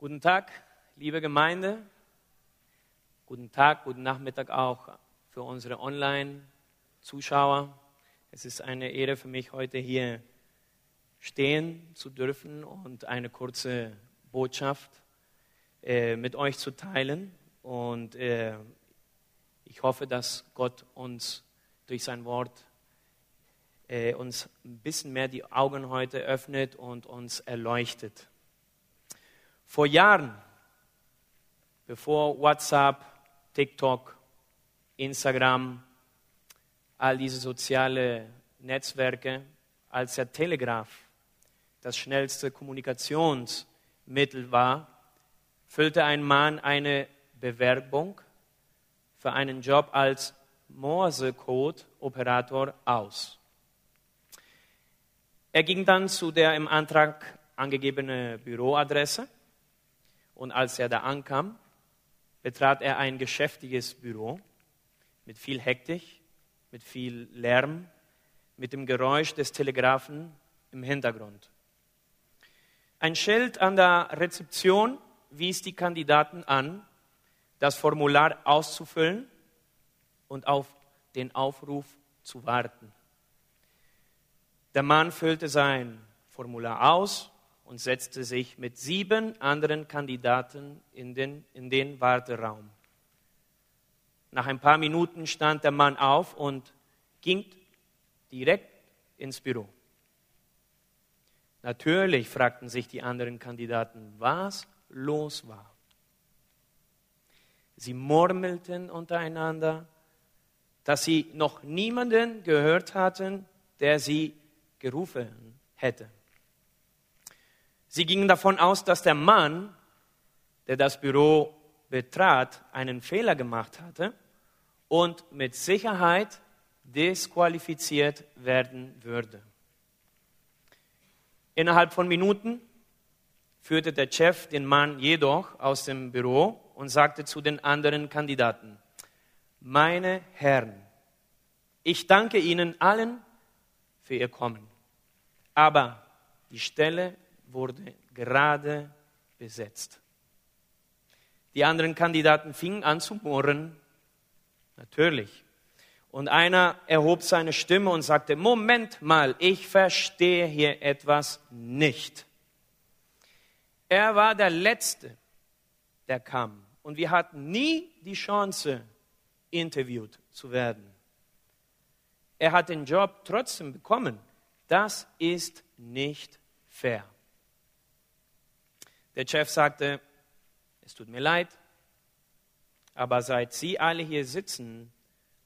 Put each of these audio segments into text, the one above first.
Guten Tag, liebe Gemeinde. Guten Tag, guten Nachmittag auch für unsere Online-Zuschauer. Es ist eine Ehre für mich, heute hier stehen zu dürfen und eine kurze Botschaft äh, mit euch zu teilen. Und äh, ich hoffe, dass Gott uns durch sein Wort äh, uns ein bisschen mehr die Augen heute öffnet und uns erleuchtet. Vor Jahren, bevor WhatsApp, TikTok, Instagram, all diese sozialen Netzwerke, als der Telegraph das schnellste Kommunikationsmittel war, füllte ein Mann eine Bewerbung für einen Job als Morse-Code-Operator aus. Er ging dann zu der im Antrag angegebenen Büroadresse und als er da ankam, betrat er ein geschäftiges Büro mit viel Hektik, mit viel Lärm, mit dem Geräusch des Telegraphen im Hintergrund. Ein Schild an der Rezeption wies die Kandidaten an, das Formular auszufüllen und auf den Aufruf zu warten. Der Mann füllte sein Formular aus und setzte sich mit sieben anderen Kandidaten in den, in den Warteraum. Nach ein paar Minuten stand der Mann auf und ging direkt ins Büro. Natürlich fragten sich die anderen Kandidaten, was los war. Sie murmelten untereinander, dass sie noch niemanden gehört hatten, der sie gerufen hätte. Sie gingen davon aus, dass der Mann, der das Büro betrat, einen Fehler gemacht hatte und mit Sicherheit disqualifiziert werden würde. Innerhalb von Minuten führte der Chef den Mann jedoch aus dem Büro und sagte zu den anderen Kandidaten, meine Herren, ich danke Ihnen allen für Ihr Kommen. Aber die Stelle wurde gerade besetzt. Die anderen Kandidaten fingen an zu murren. Natürlich. Und einer erhob seine Stimme und sagte, Moment mal, ich verstehe hier etwas nicht. Er war der Letzte, der kam. Und wir hatten nie die Chance, interviewt zu werden. Er hat den Job trotzdem bekommen. Das ist nicht fair. Der Chef sagte, es tut mir leid, aber seit Sie alle hier sitzen,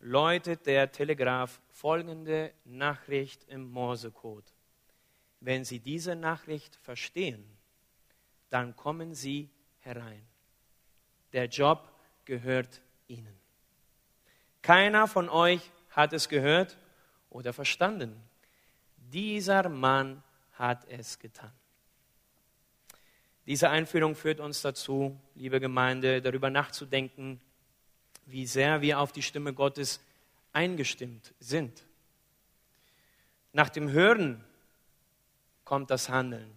läutet der Telegraph folgende Nachricht im Morsecode. Wenn Sie diese Nachricht verstehen, dann kommen Sie herein. Der Job gehört Ihnen. Keiner von euch hat es gehört oder verstanden. Dieser Mann hat es getan. Diese Einführung führt uns dazu, liebe Gemeinde, darüber nachzudenken, wie sehr wir auf die Stimme Gottes eingestimmt sind. Nach dem Hören kommt das Handeln.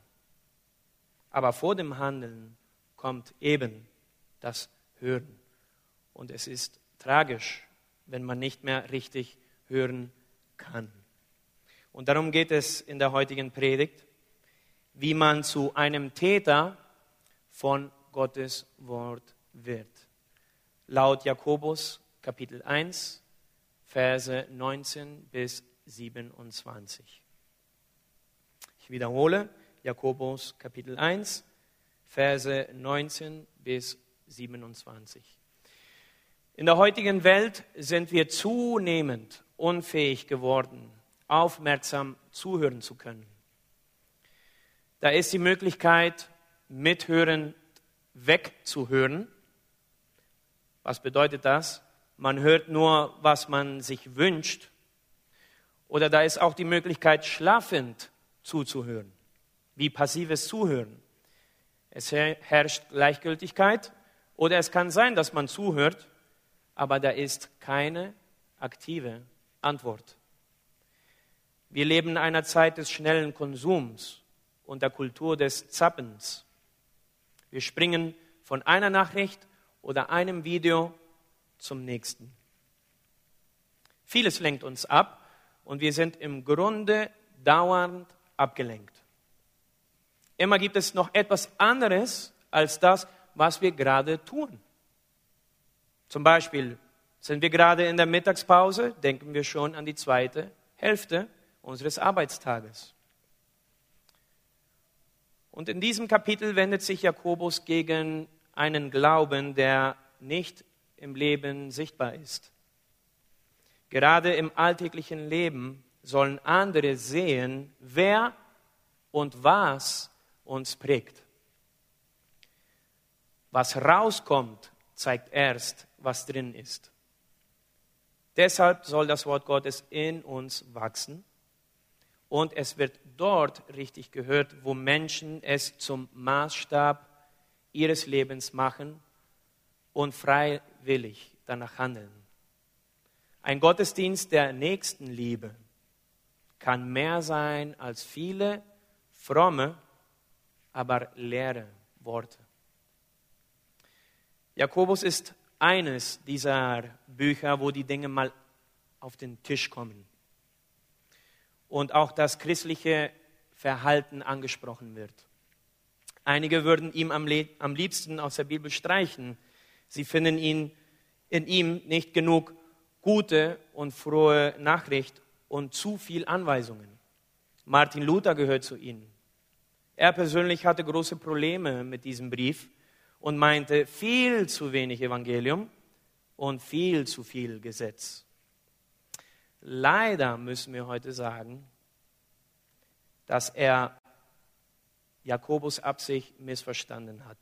Aber vor dem Handeln kommt eben das Hören. Und es ist tragisch, wenn man nicht mehr richtig hören kann. Und darum geht es in der heutigen Predigt, wie man zu einem Täter von Gottes Wort wird. Laut Jakobus Kapitel 1, Verse 19 bis 27. Ich wiederhole, Jakobus Kapitel 1, Verse 19 bis 27. In der heutigen Welt sind wir zunehmend unfähig geworden, aufmerksam zuhören zu können. Da ist die Möglichkeit, mithören wegzuhören. Was bedeutet das? Man hört nur, was man sich wünscht. Oder da ist auch die Möglichkeit, schlafend zuzuhören, wie passives Zuhören. Es herrscht Gleichgültigkeit oder es kann sein, dass man zuhört, aber da ist keine aktive Antwort. Wir leben in einer Zeit des schnellen Konsums und der Kultur des Zappens. Wir springen von einer Nachricht oder einem Video zum nächsten. Vieles lenkt uns ab und wir sind im Grunde dauernd abgelenkt. Immer gibt es noch etwas anderes als das, was wir gerade tun. Zum Beispiel sind wir gerade in der Mittagspause, denken wir schon an die zweite Hälfte unseres Arbeitstages. Und in diesem Kapitel wendet sich Jakobus gegen einen Glauben, der nicht im Leben sichtbar ist. Gerade im alltäglichen Leben sollen andere sehen, wer und was uns prägt. Was rauskommt, zeigt erst, was drin ist. Deshalb soll das Wort Gottes in uns wachsen und es wird dort richtig gehört, wo Menschen es zum Maßstab ihres Lebens machen und freiwillig danach handeln. Ein Gottesdienst der Nächstenliebe kann mehr sein als viele fromme, aber leere Worte. Jakobus ist eines dieser Bücher, wo die Dinge mal auf den Tisch kommen und auch das christliche Verhalten angesprochen wird. Einige würden ihm am, liebsten aus der Bibel streichen. Sie finden ihn in ihm nicht genug gute und frohe Nachricht und zu viel Anweisungen. Martin Luther gehört zu ihnen. Er persönlich hatte große Probleme mit diesem Brief und meinte viel zu wenig Evangelium und viel zu viel Gesetz. Leider müssen wir heute sagen, dass er Jakobus Absicht missverstanden hat.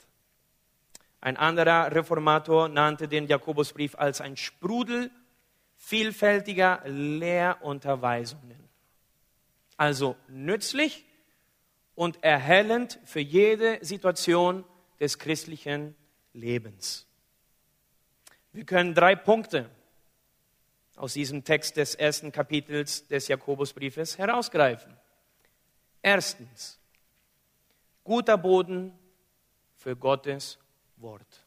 Ein anderer Reformator nannte den Jakobusbrief als ein Sprudel vielfältiger Lehrunterweisungen. Also nützlich und erhellend für jede Situation des christlichen Lebens. Wir können drei Punkte aus diesem Text des ersten Kapitels des Jakobusbriefes herausgreifen. Erstens, guter Boden für Gottes Wort.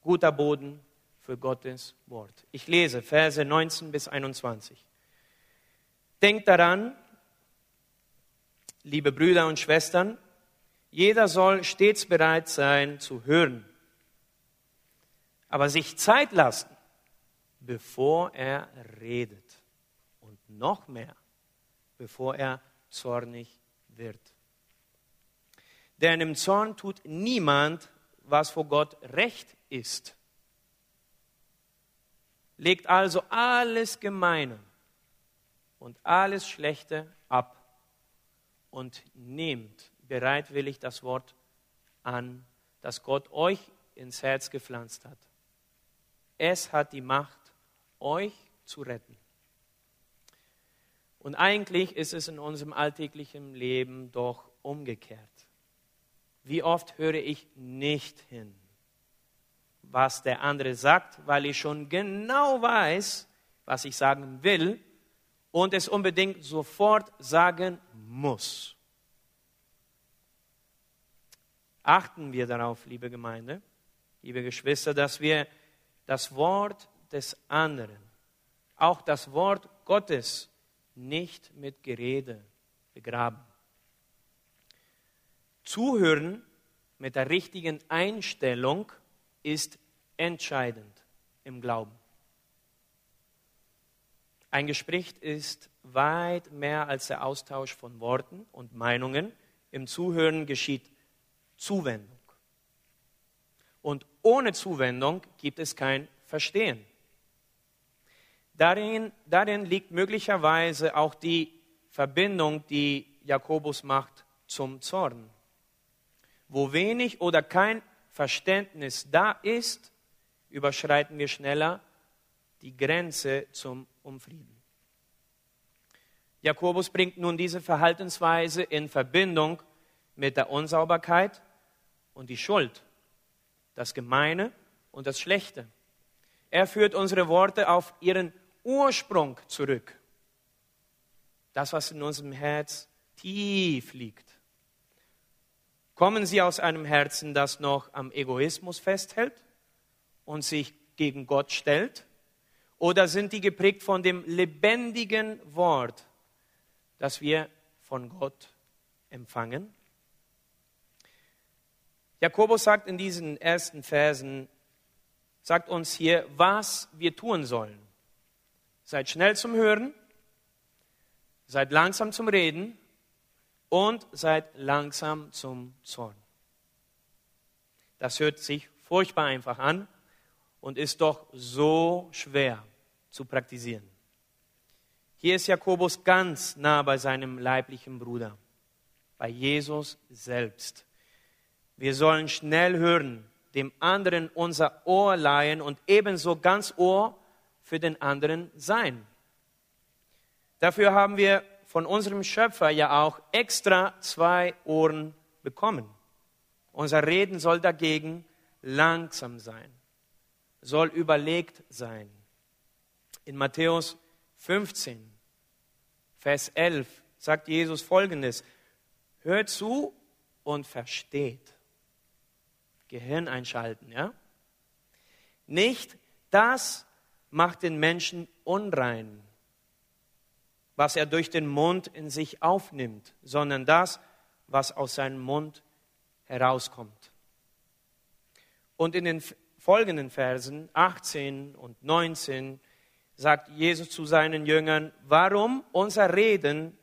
Guter Boden für Gottes Wort. Ich lese Verse 19 bis 21. Denkt daran, liebe Brüder und Schwestern, jeder soll stets bereit sein zu hören, aber sich Zeit lassen, bevor er redet und noch mehr, bevor er zornig wird. Denn im Zorn tut niemand, was vor Gott recht ist. Legt also alles Gemeine und alles Schlechte ab und nehmt bereitwillig das Wort an, das Gott euch ins Herz gepflanzt hat. Es hat die Macht, euch zu retten. Und eigentlich ist es in unserem alltäglichen Leben doch umgekehrt. Wie oft höre ich nicht hin, was der andere sagt, weil ich schon genau weiß, was ich sagen will und es unbedingt sofort sagen muss. Achten wir darauf, liebe Gemeinde, liebe Geschwister, dass wir das Wort des anderen, auch das Wort Gottes, nicht mit Gerede begraben. Zuhören mit der richtigen Einstellung ist entscheidend im Glauben. Ein Gespräch ist weit mehr als der Austausch von Worten und Meinungen. Im Zuhören geschieht Zuwendung. Und ohne Zuwendung gibt es kein Verstehen. Darin, darin liegt möglicherweise auch die Verbindung, die Jakobus macht zum Zorn. Wo wenig oder kein Verständnis da ist, überschreiten wir schneller die Grenze zum Unfrieden. Jakobus bringt nun diese Verhaltensweise in Verbindung mit der Unsauberkeit und die Schuld, das Gemeine und das Schlechte. Er führt unsere Worte auf ihren Ursprung zurück. Das, was in unserem Herz tief liegt. Kommen sie aus einem Herzen, das noch am Egoismus festhält und sich gegen Gott stellt? Oder sind die geprägt von dem lebendigen Wort, das wir von Gott empfangen? Jakobus sagt in diesen ersten Versen, sagt uns hier, was wir tun sollen. Seid schnell zum Hören, seid langsam zum Reden und seid langsam zum Zorn. Das hört sich furchtbar einfach an und ist doch so schwer zu praktizieren. Hier ist Jakobus ganz nah bei seinem leiblichen Bruder, bei Jesus selbst. Wir sollen schnell hören, dem anderen unser Ohr leihen und ebenso ganz Ohr für den anderen sein. Dafür haben wir von unserem Schöpfer ja auch extra zwei Ohren bekommen. Unser Reden soll dagegen langsam sein, soll überlegt sein. In Matthäus 15, Vers 11 sagt Jesus folgendes, hört zu und versteht. Gehirn einschalten, ja? Nicht das macht den Menschen unrein, was er durch den Mund in sich aufnimmt, sondern das, was aus seinem Mund herauskommt. Und in den folgenden Versen 18 und 19 sagt Jesus zu seinen Jüngern, warum unser Reden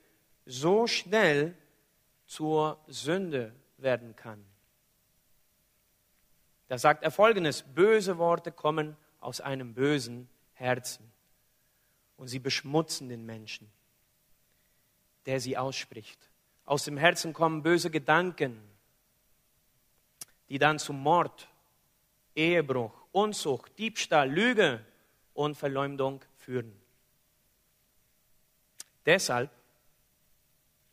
so schnell zur Sünde werden kann. Da sagt er folgendes, böse Worte kommen aus einem bösen Herzen und sie beschmutzen den Menschen, der sie ausspricht. Aus dem Herzen kommen böse Gedanken, die dann zu Mord, Ehebruch, Unzucht, Diebstahl, Lüge und Verleumdung führen. Deshalb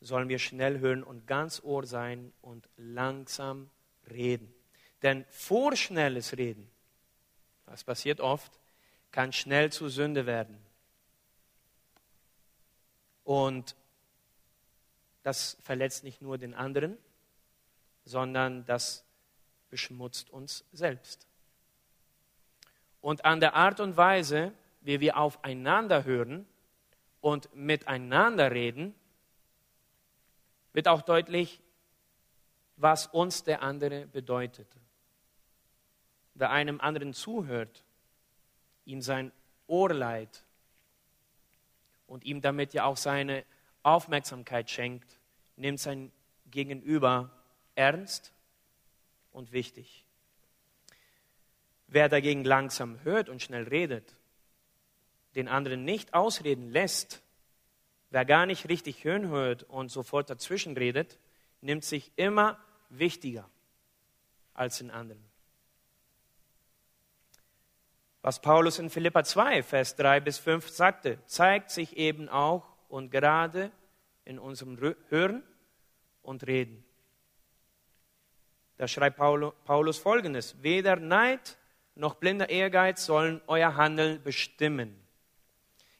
sollen wir schnell hören und ganz Ohr sein und langsam reden. Denn vorschnelles Reden, das passiert oft, kann schnell zur Sünde werden. Und das verletzt nicht nur den anderen, sondern das beschmutzt uns selbst. Und an der Art und Weise, wie wir aufeinander hören und miteinander reden, wird auch deutlich, was uns der andere bedeutet wer einem anderen zuhört, ihm sein Ohr leiht und ihm damit ja auch seine Aufmerksamkeit schenkt, nimmt sein Gegenüber ernst und wichtig. Wer dagegen langsam hört und schnell redet, den anderen nicht ausreden lässt, wer gar nicht richtig hören hört und sofort dazwischen redet, nimmt sich immer wichtiger als den anderen. Was Paulus in Philippa 2, Vers 3 bis 5 sagte, zeigt sich eben auch und gerade in unserem Hören und Reden. Da schreibt Paulus folgendes, weder Neid noch blinder Ehrgeiz sollen euer Handeln bestimmen.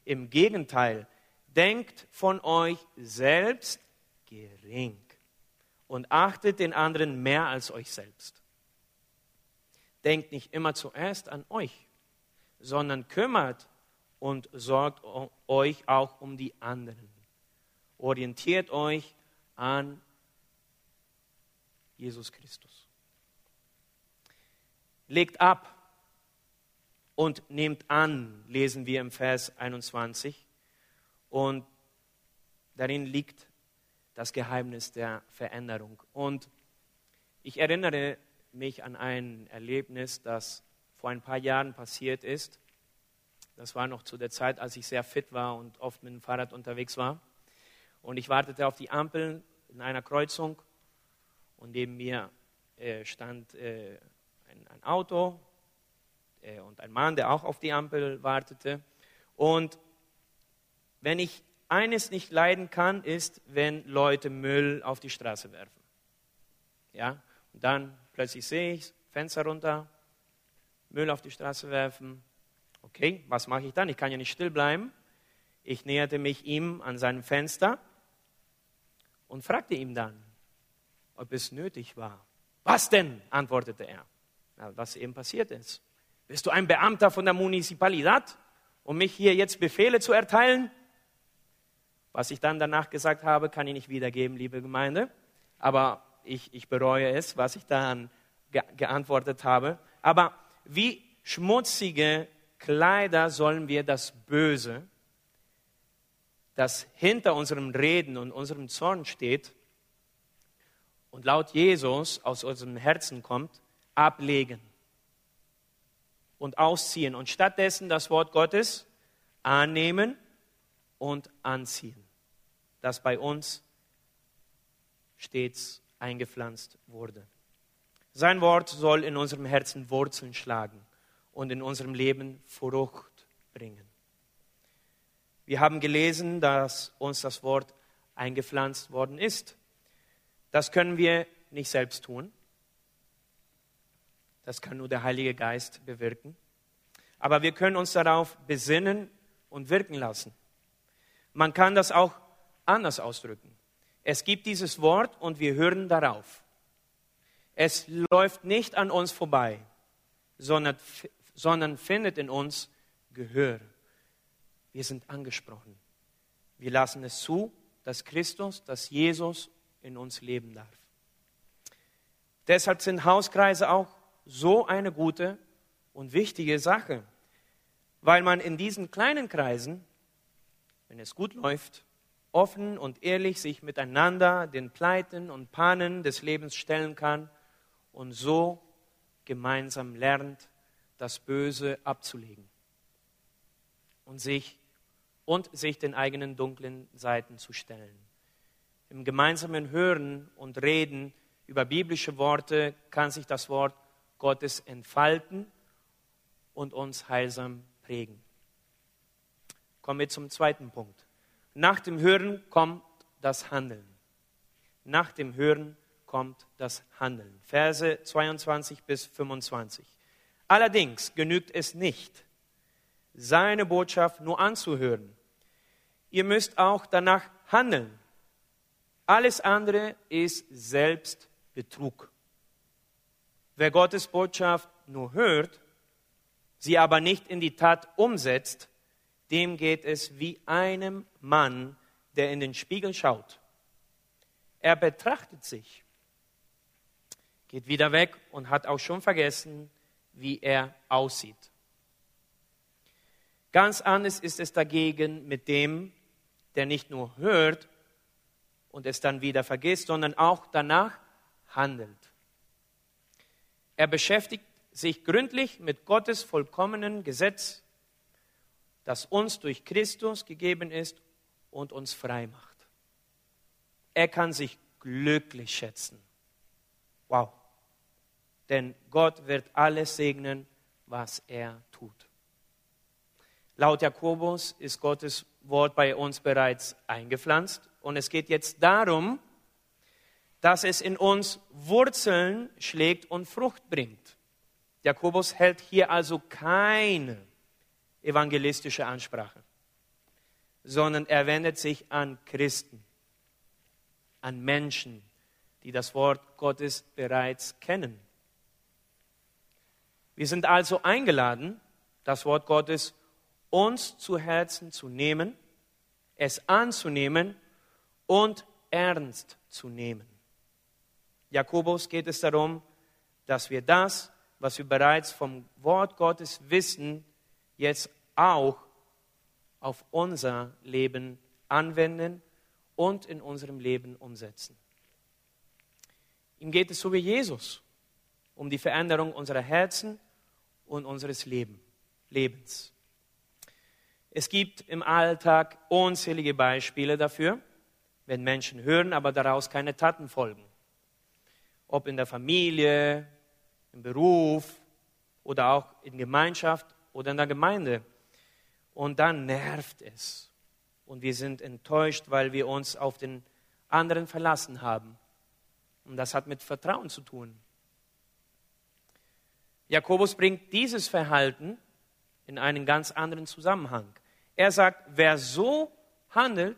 Im Gegenteil, denkt von euch selbst gering und achtet den anderen mehr als euch selbst. Denkt nicht immer zuerst an euch, sondern kümmert und sorgt euch auch um die anderen. Orientiert euch an Jesus Christus. Legt ab und nehmt an, lesen wir im Vers 21. Und darin liegt das Geheimnis der Veränderung. Und ich erinnere mich an ein Erlebnis, das vor ein paar Jahren passiert ist. Das war noch zu der Zeit, als ich sehr fit war und oft mit dem Fahrrad unterwegs war. Und ich wartete auf die Ampel in einer Kreuzung und neben mir äh, stand äh, ein, ein, Auto äh, und ein Mann, der auch auf die Ampel wartete. Und wenn ich eines nicht leiden kann, ist, wenn Leute Müll auf die Straße werfen. Ja, und dann plötzlich sehe ich Fenster runter, Müll auf die Straße werfen. Okay, was mache ich dann? Ich kann ja nicht still bleiben. Ich näherte mich ihm an seinem Fenster und fragte ihn dann, ob es nötig war. Was denn? antwortete er. Na, was eben passiert ist. Bist du ein Beamter von der Municipalidad, um mich hier jetzt Befehle zu erteilen? Was ich dann danach gesagt habe, kann ich nicht wiedergeben, liebe Gemeinde. Aber ich, ich bereue es, was ich dann ge geantwortet habe. Aber wie schmutzige Kleider sollen wir das Böse, das hinter unserem Reden und unserem Zorn steht und laut Jesus aus unserem Herzen kommt, ablegen und ausziehen und stattdessen das Wort Gottes annehmen und anziehen, das bei uns stets eingepflanzt wurde. Sein Wort soll in unserem Herzen Wurzeln schlagen und in unserem Leben Frucht bringen. Wir haben gelesen, dass uns das Wort eingepflanzt worden ist. Das können wir nicht selbst tun. Das kann nur der Heilige Geist bewirken. Aber wir können uns darauf besinnen und wirken lassen. Man kann das auch anders ausdrücken. Es gibt dieses Wort und wir hören darauf. Es läuft nicht an uns vorbei, sondern, sondern findet in uns Gehör. Wir sind angesprochen. Wir lassen es zu, dass Christus, dass Jesus in uns leben darf. Deshalb sind Hauskreise auch so eine gute und wichtige Sache, weil man in diesen kleinen Kreisen, wenn es gut läuft, offen und ehrlich sich miteinander den Pleiten und Pannen des Lebens stellen kann und so gemeinsam lernt, das Böse abzulegen und sich und sich den eigenen dunklen Seiten zu stellen. Im gemeinsamen Hören und Reden über biblische Worte kann sich das Wort Gottes entfalten und uns heilsam prägen. Kommen wir zum zweiten Punkt. Nach dem Hören kommt das Handeln. Nach dem Hören kommt das Handeln. Verse 22 bis 25. Allerdings genügt es nicht, seine Botschaft nur anzuhören. Ihr müsst auch danach handeln. Alles andere ist Selbstbetrug. Wer Gottes Botschaft nur hört, sie aber nicht in die Tat umsetzt, dem geht es wie einem Mann, der in den Spiegel schaut. Er betrachtet sich, geht wieder weg und hat auch schon vergessen, wie er aussieht. Ganz anders ist es dagegen mit dem, der nicht nur hört und es dann wieder vergisst, sondern auch danach handelt. Er beschäftigt sich gründlich mit Gottes vollkommenen Gesetz, das uns durch Christus gegeben ist und uns frei macht. Er kann sich glücklich schätzen. Wow. Denn Gott wird alles segnen, was er tut. Laut Jakobus ist Gottes Wort bei uns bereits eingepflanzt und es geht jetzt darum, dass es in uns Wurzeln schlägt und Frucht bringt. Jakobus hält hier also keine evangelistische Ansprache, sondern er wendet sich an Christen, an Menschen, die das Wort Gottes bereits kennen. Wir sind also eingeladen, das Wort Gottes uns zu Herzen zu nehmen, es anzunehmen und ernst zu nehmen. Jakobus geht es darum, dass wir das, was wir bereits vom Wort Gottes wissen, jetzt auch auf unser Leben anwenden und in unserem Leben umsetzen. Ihm geht es so wie Jesus um die Veränderung unserer Herzen und unseres Lebens. Es gibt im Alltag unzählige Beispiele dafür, wenn Menschen hören, aber daraus keine Taten folgen. Ob in der Familie, im Beruf oder auch in Gemeinschaft oder in der Gemeinde. Und dann nervt es. Und wir sind enttäuscht, weil wir uns auf den anderen verlassen haben. Und das hat mit Vertrauen zu tun. Jakobus bringt dieses Verhalten in einen ganz anderen Zusammenhang. Er sagt, wer so handelt,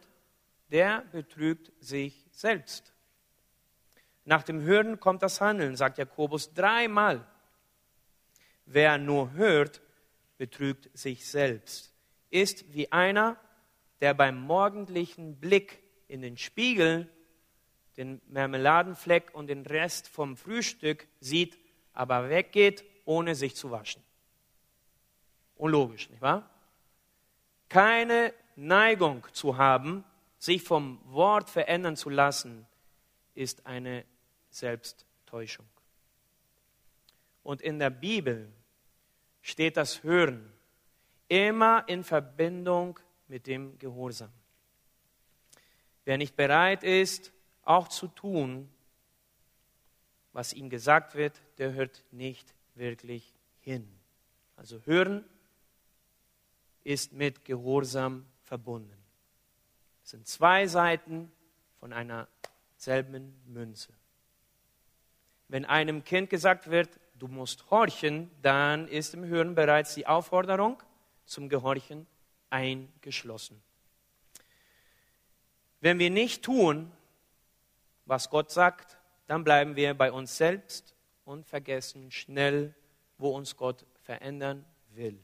der betrügt sich selbst. Nach dem Hören kommt das Handeln, sagt Jakobus dreimal. Wer nur hört, betrügt sich selbst, ist wie einer, der beim morgendlichen Blick in den Spiegel den Marmeladenfleck und den Rest vom Frühstück sieht, aber weggeht, ohne sich zu waschen. Unlogisch, nicht wahr? Keine Neigung zu haben, sich vom Wort verändern zu lassen, ist eine Selbsttäuschung. Und in der Bibel steht das Hören immer in Verbindung mit dem Gehorsam. Wer nicht bereit ist, auch zu tun, was ihm gesagt wird, der hört nicht wirklich hin. Also hören ist mit Gehorsam verbunden. Es sind zwei Seiten von einer selben Münze. Wenn einem Kind gesagt wird, du musst horchen, dann ist im Hören bereits die Aufforderung zum Gehorchen eingeschlossen. Wenn wir nicht tun, was Gott sagt, dann bleiben wir bei uns selbst und vergessen schnell, wo uns Gott verändern will.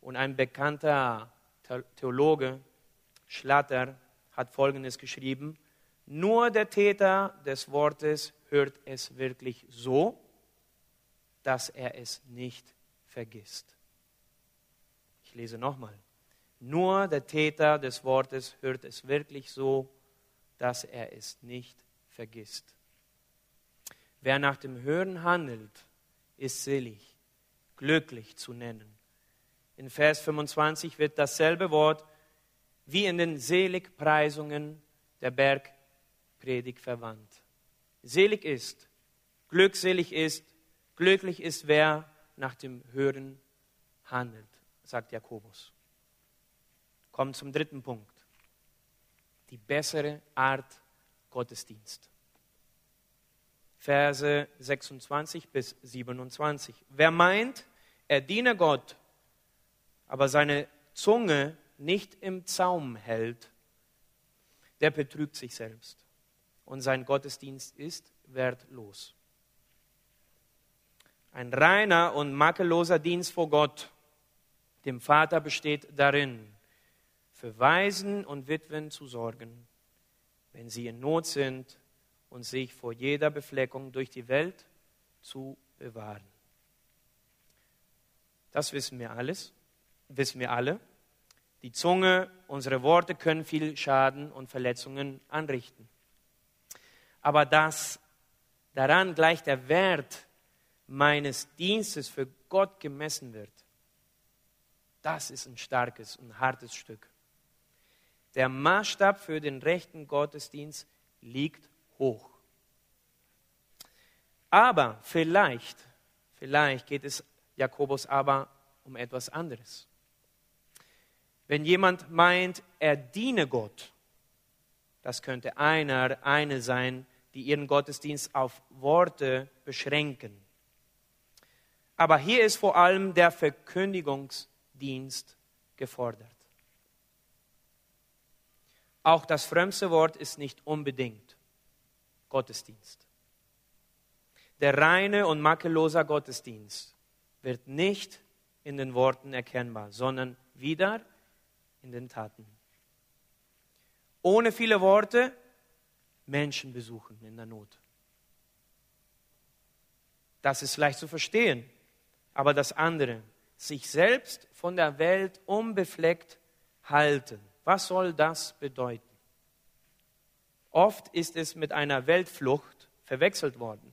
Und ein bekannter Theologe, Schlatter, hat Folgendes geschrieben, nur der Täter des Wortes hört es wirklich so, dass er es nicht vergisst. Ich lese nochmal. Nur der Täter des Wortes hört es wirklich so, dass er es nicht vergisst. Wer nach dem Hören handelt, ist selig, glücklich zu nennen. In Vers 25 wird dasselbe Wort wie in den Seligpreisungen der Bergpredigt verwandt. Selig ist, glückselig ist, glücklich ist, wer nach dem Hören handelt, sagt Jakobus. Kommen zum dritten Punkt. Die bessere Art Gottesdienst. Verse 26 bis 27. Wer meint, er diene Gott, aber seine Zunge nicht im Zaum hält, der betrügt sich selbst und sein Gottesdienst ist wertlos. Ein reiner und makelloser Dienst vor Gott, dem Vater, besteht darin, für Waisen und Witwen zu sorgen, wenn sie in Not sind und sich vor jeder Befleckung durch die Welt zu bewahren. Das wissen wir alles, wissen wir alle. Die Zunge, unsere Worte können viel Schaden und Verletzungen anrichten. Aber dass daran gleich der Wert meines Dienstes für Gott gemessen wird, das ist ein starkes und hartes Stück. Der Maßstab für den rechten Gottesdienst liegt hoch. Aber vielleicht, vielleicht geht es Jakobus aber um etwas anderes. Wenn jemand meint, er diene Gott, das könnte einer, eine sein, die ihren Gottesdienst auf Worte beschränken. Aber hier ist vor allem der Verkündigungsdienst gefordert. Auch das frömmste Wort ist nicht unbedingt Gottesdienst. Der reine und makelloser Gottesdienst wird nicht in den Worten erkennbar, sondern wieder in den Taten. Ohne viele Worte Menschen besuchen in der Not. Das ist leicht zu verstehen. Aber das andere, sich selbst von der Welt unbefleckt halten, was soll das bedeuten? Oft ist es mit einer Weltflucht verwechselt worden.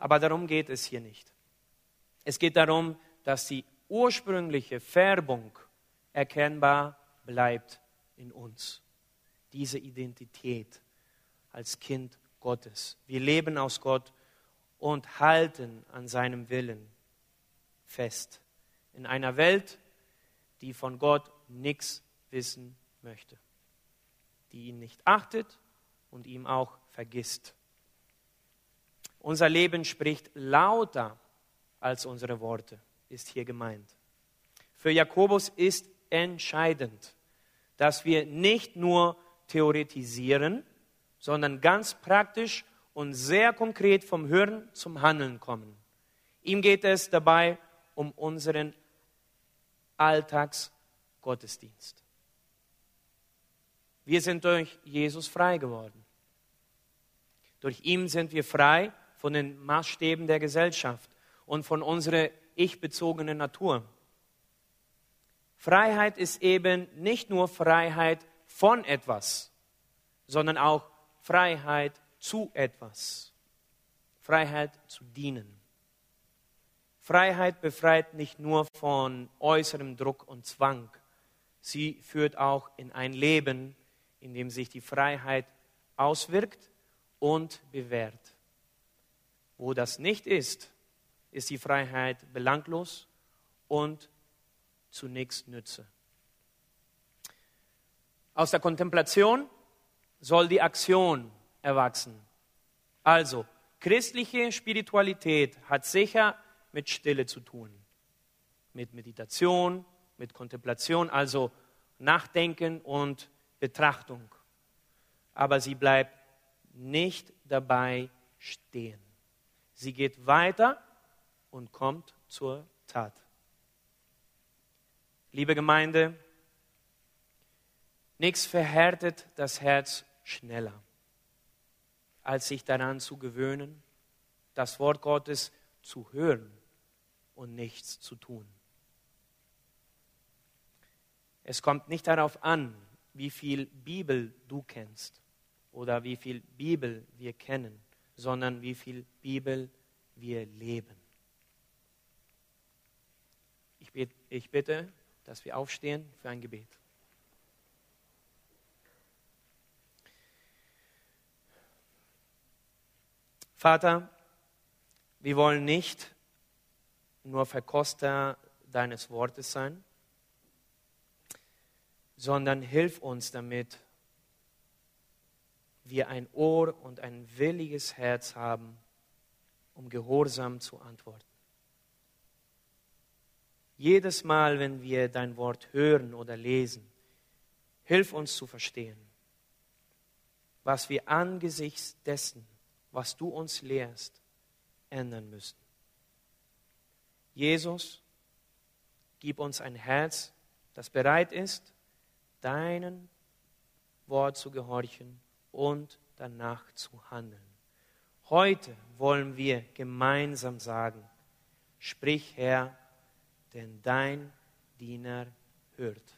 Aber darum geht es hier nicht. Es geht darum, dass die ursprüngliche Färbung erkennbar bleibt in uns. Diese Identität als Kind Gottes. Wir leben aus Gott und halten an seinem Willen fest. In einer Welt, die von Gott nichts wissen möchte, die ihn nicht achtet und ihm auch vergisst. Unser Leben spricht lauter als unsere Worte, ist hier gemeint. Für Jakobus ist entscheidend, dass wir nicht nur theoretisieren, sondern ganz praktisch und sehr konkret vom Hören zum Handeln kommen. Ihm geht es dabei um unseren Alltagsgottesdienst. Wir sind durch Jesus frei geworden. Durch ihn sind wir frei von den Maßstäben der Gesellschaft und von unserer ich-bezogenen Natur. Freiheit ist eben nicht nur Freiheit von etwas, sondern auch Freiheit zu etwas. Freiheit zu dienen. Freiheit befreit nicht nur von äußerem Druck und Zwang, sie führt auch in ein Leben, in dem sich die Freiheit auswirkt und bewährt. Wo das nicht ist, ist die Freiheit belanglos und zu nichts Nütze. Aus der Kontemplation soll die Aktion erwachsen. Also, christliche Spiritualität hat sicher mit Stille zu tun, mit Meditation, mit Kontemplation, also Nachdenken und Betrachtung. Aber sie bleibt nicht dabei stehen. Sie geht weiter und kommt zur Tat. Liebe Gemeinde, nichts verhärtet das Herz schneller, als sich daran zu gewöhnen, das Wort Gottes zu hören und nichts zu tun. Es kommt nicht darauf an, wie viel Bibel du kennst oder wie viel Bibel wir kennen, sondern wie viel Bibel wir leben. Ich bitte, dass wir aufstehen für ein Gebet. Vater, wir wollen nicht nur Verkoster deines Wortes sein, sondern hilf uns damit, wir ein Ohr und ein williges Herz haben, um gehorsam zu antworten. Jedes Mal, wenn wir dein Wort hören oder lesen, hilf uns zu verstehen, was wir angesichts dessen, was du uns lehrst, ändern müssen. Jesus, gib uns ein Herz, das bereit ist, deinen Wort zu gehorchen und danach zu handeln. Heute wollen wir gemeinsam sagen, sprich Herr, denn dein Diener hört.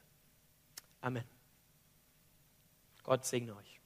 Amen. Gott segne euch.